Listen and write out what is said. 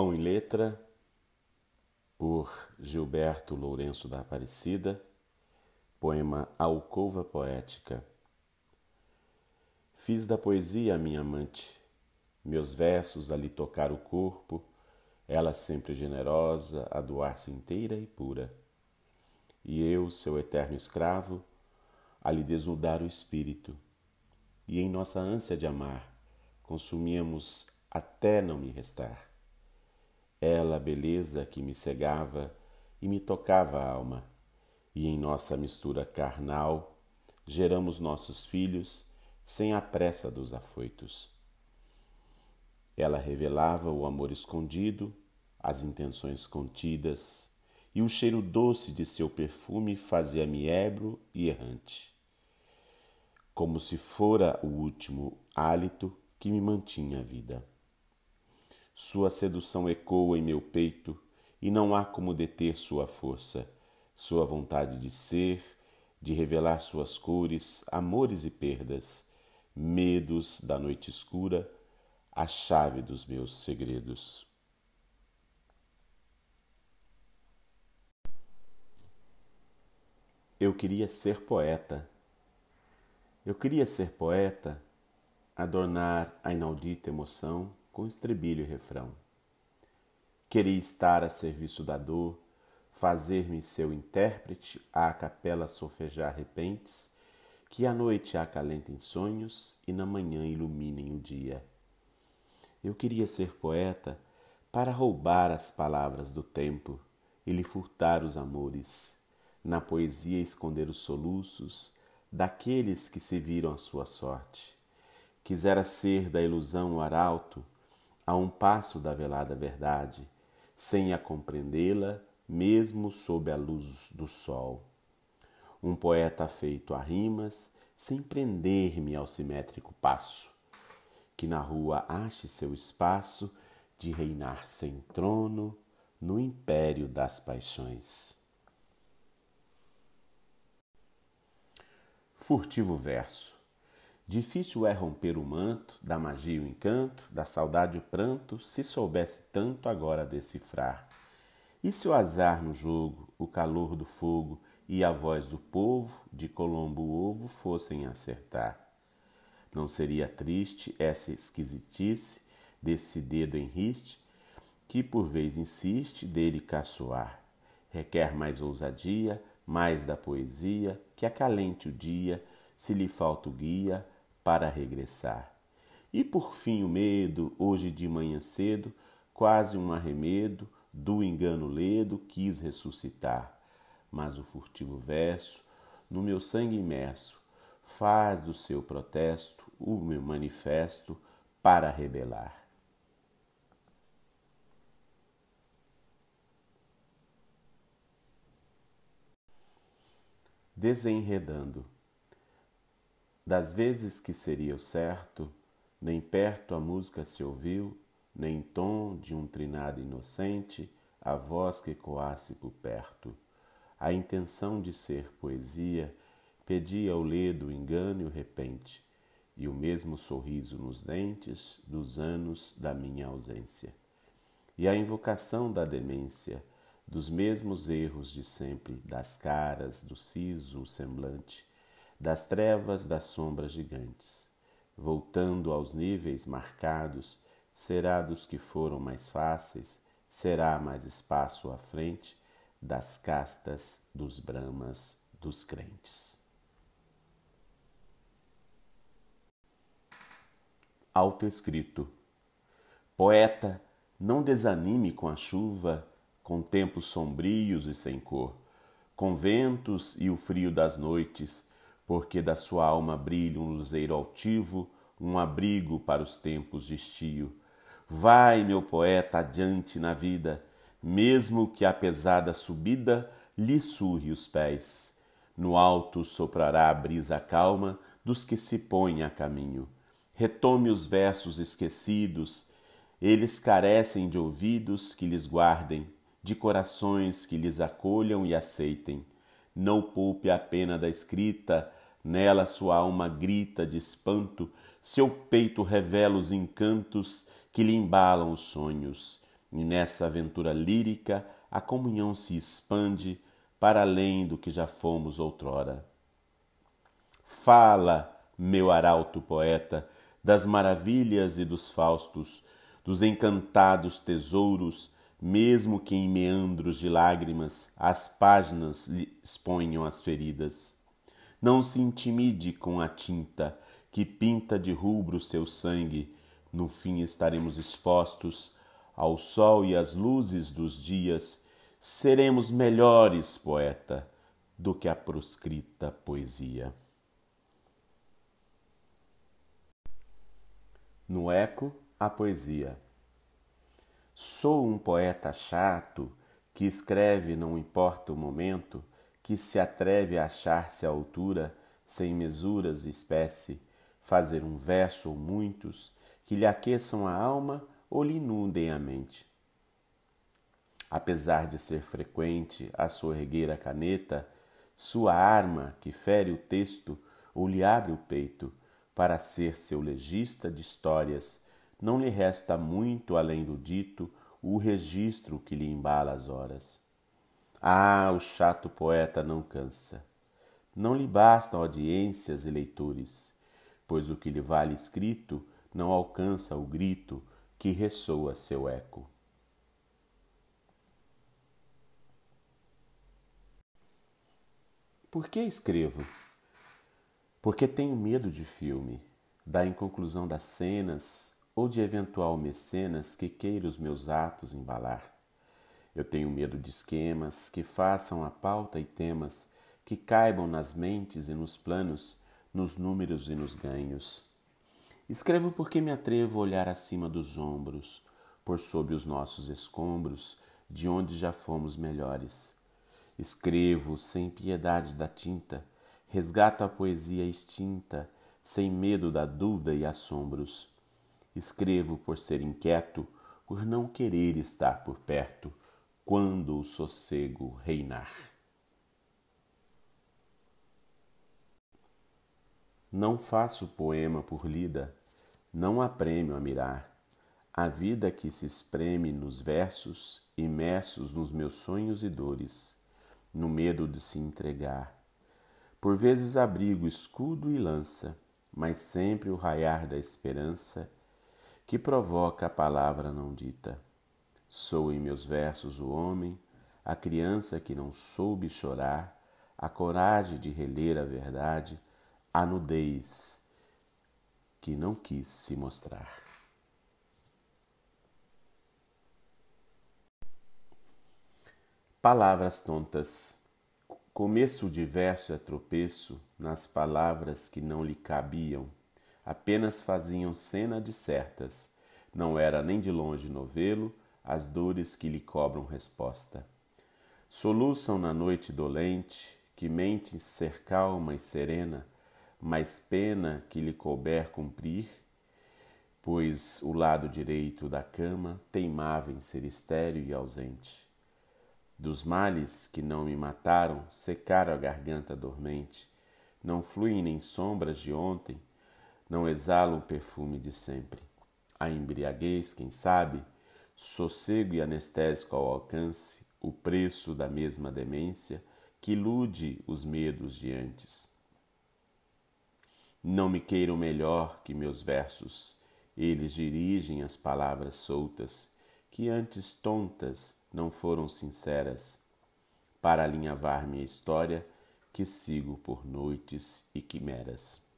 Pão e Letra, por Gilberto Lourenço da Aparecida, poema Alcova Poética. Fiz da poesia a minha amante, meus versos a lhe tocar o corpo, ela sempre generosa, a doar-se inteira e pura. E eu, seu eterno escravo, a lhe desnudar o espírito. E em nossa ânsia de amar, consumíamos até não me restar. Ela, a beleza que me cegava e me tocava a alma, e em nossa mistura carnal geramos nossos filhos sem a pressa dos afoitos. Ela revelava o amor escondido, as intenções contidas, e o cheiro doce de seu perfume fazia-me ébrio e errante, como se fora o último hálito que me mantinha a vida. Sua sedução ecoa em meu peito e não há como deter sua força, sua vontade de ser, de revelar suas cores, amores e perdas, medos da noite escura a chave dos meus segredos. Eu queria ser poeta. Eu queria ser poeta, adornar a inaudita emoção com estribilho e refrão. Queria estar a serviço da dor, fazer-me seu intérprete, à capela solfejar repentes, que à noite acalentem sonhos e na manhã iluminem o dia. Eu queria ser poeta para roubar as palavras do tempo e lhe furtar os amores, na poesia esconder os soluços daqueles que se viram a sua sorte. Quisera ser da ilusão o arauto, a um passo da velada verdade, sem a compreendê-la, mesmo sob a luz do sol. Um poeta feito a rimas, sem prender-me ao simétrico passo que na rua ache seu espaço de reinar sem trono no império das paixões. Furtivo verso. Difícil é romper o manto da magia o encanto, da saudade o pranto, se soubesse tanto agora decifrar. E se o azar no jogo, o calor do fogo e a voz do povo, de Colombo ovo, fossem acertar? Não seria triste essa esquisitice desse dedo em riste, que por vez insiste dele caçoar? Requer mais ousadia, mais da poesia, que acalente o dia, se lhe falta o guia para regressar. E por fim o medo, hoje de manhã cedo, quase um arremedo do engano ledo, quis ressuscitar. Mas o furtivo verso, no meu sangue imerso, faz do seu protesto o meu manifesto para rebelar. Desenredando. Das vezes que seria o certo, nem perto a música se ouviu, nem em tom de um trinado inocente a voz que coasse por perto. A intenção de ser poesia pedia ao ledo o engano e o repente, e o mesmo sorriso nos dentes dos anos da minha ausência. E a invocação da demência, dos mesmos erros de sempre, das caras, do siso semblante, das trevas das sombras gigantes. Voltando aos níveis marcados, será dos que foram mais fáceis, será mais espaço à frente das castas dos bramas dos crentes. autoescrito. Poeta, não desanime com a chuva, com tempos sombrios e sem cor, com ventos e o frio das noites, porque da sua alma brilha um luzeiro altivo, um abrigo para os tempos de estio. Vai, meu poeta, adiante na vida, mesmo que a pesada subida lhe surre os pés. No alto soprará a brisa calma dos que se põem a caminho Retome os versos esquecidos, eles carecem de ouvidos que lhes guardem, de corações que lhes acolham e aceitem. Não poupe a pena da escrita, nela sua alma grita de espanto, seu peito revela os encantos que lhe embalam os sonhos. E nessa aventura lírica a comunhão se expande para além do que já fomos outrora. Fala, meu arauto poeta, das maravilhas e dos faustos, dos encantados tesouros, mesmo que em meandros de lágrimas as páginas lhe exponham as feridas. Não se intimide com a tinta que pinta de rubro seu sangue, no fim estaremos expostos ao sol e às luzes dos dias, seremos melhores, poeta, do que a proscrita poesia. No eco, a poesia. Sou um poeta chato que escreve não importa o momento, que se atreve a achar-se à altura, sem mesuras e espécie, fazer um verso ou muitos que lhe aqueçam a alma ou lhe inundem a mente. Apesar de ser frequente a sua erguer a caneta, sua arma que fere o texto ou lhe abre o peito, para ser seu legista de histórias, não lhe resta muito além do dito o registro que lhe embala as horas. Ah, o chato poeta não cansa. Não lhe bastam audiências e leitores, pois o que lhe vale escrito não alcança o grito que ressoa seu eco. Por que escrevo? Porque tenho medo de filme, da inconclusão das cenas ou de eventual mecenas que queira os meus atos embalar. Eu tenho medo de esquemas que façam a pauta e temas que caibam nas mentes e nos planos, nos números e nos ganhos. Escrevo porque me atrevo a olhar acima dos ombros, por sob os nossos escombros, de onde já fomos melhores. Escrevo sem piedade da tinta, resgato a poesia extinta, sem medo da dúvida e assombros. Escrevo por ser inquieto, por não querer estar por perto, quando o sossego reinar. Não faço poema por lida, não há prêmio a mirar. A vida que se espreme nos versos, imersos nos meus sonhos e dores, no medo de se entregar. Por vezes abrigo escudo e lança, mas sempre o raiar da esperança que provoca a palavra não dita. Sou em meus versos o homem, a criança que não soube chorar, a coragem de reler a verdade, a nudez que não quis se mostrar. Palavras tontas. Começo de verso é tropeço nas palavras que não lhe cabiam, apenas faziam cena de certas, não era nem de longe novelo as dores que lhe cobram resposta. Soluçam na noite dolente, que mente ser calma e serena, mais pena que lhe couber cumprir, pois o lado direito da cama teimava em ser estéril e ausente. Dos males que não me mataram, secaram a garganta dormente, não fluem nem sombras de ontem, não exalam o perfume de sempre. A embriaguez, quem sabe, sossego e anestésico ao alcance, o preço da mesma demência que ilude os medos de antes. Não me queiram melhor que meus versos, eles dirigem as palavras soltas, que antes tontas não foram sinceras, para alinhavar minha história, que sigo por noites e quimeras.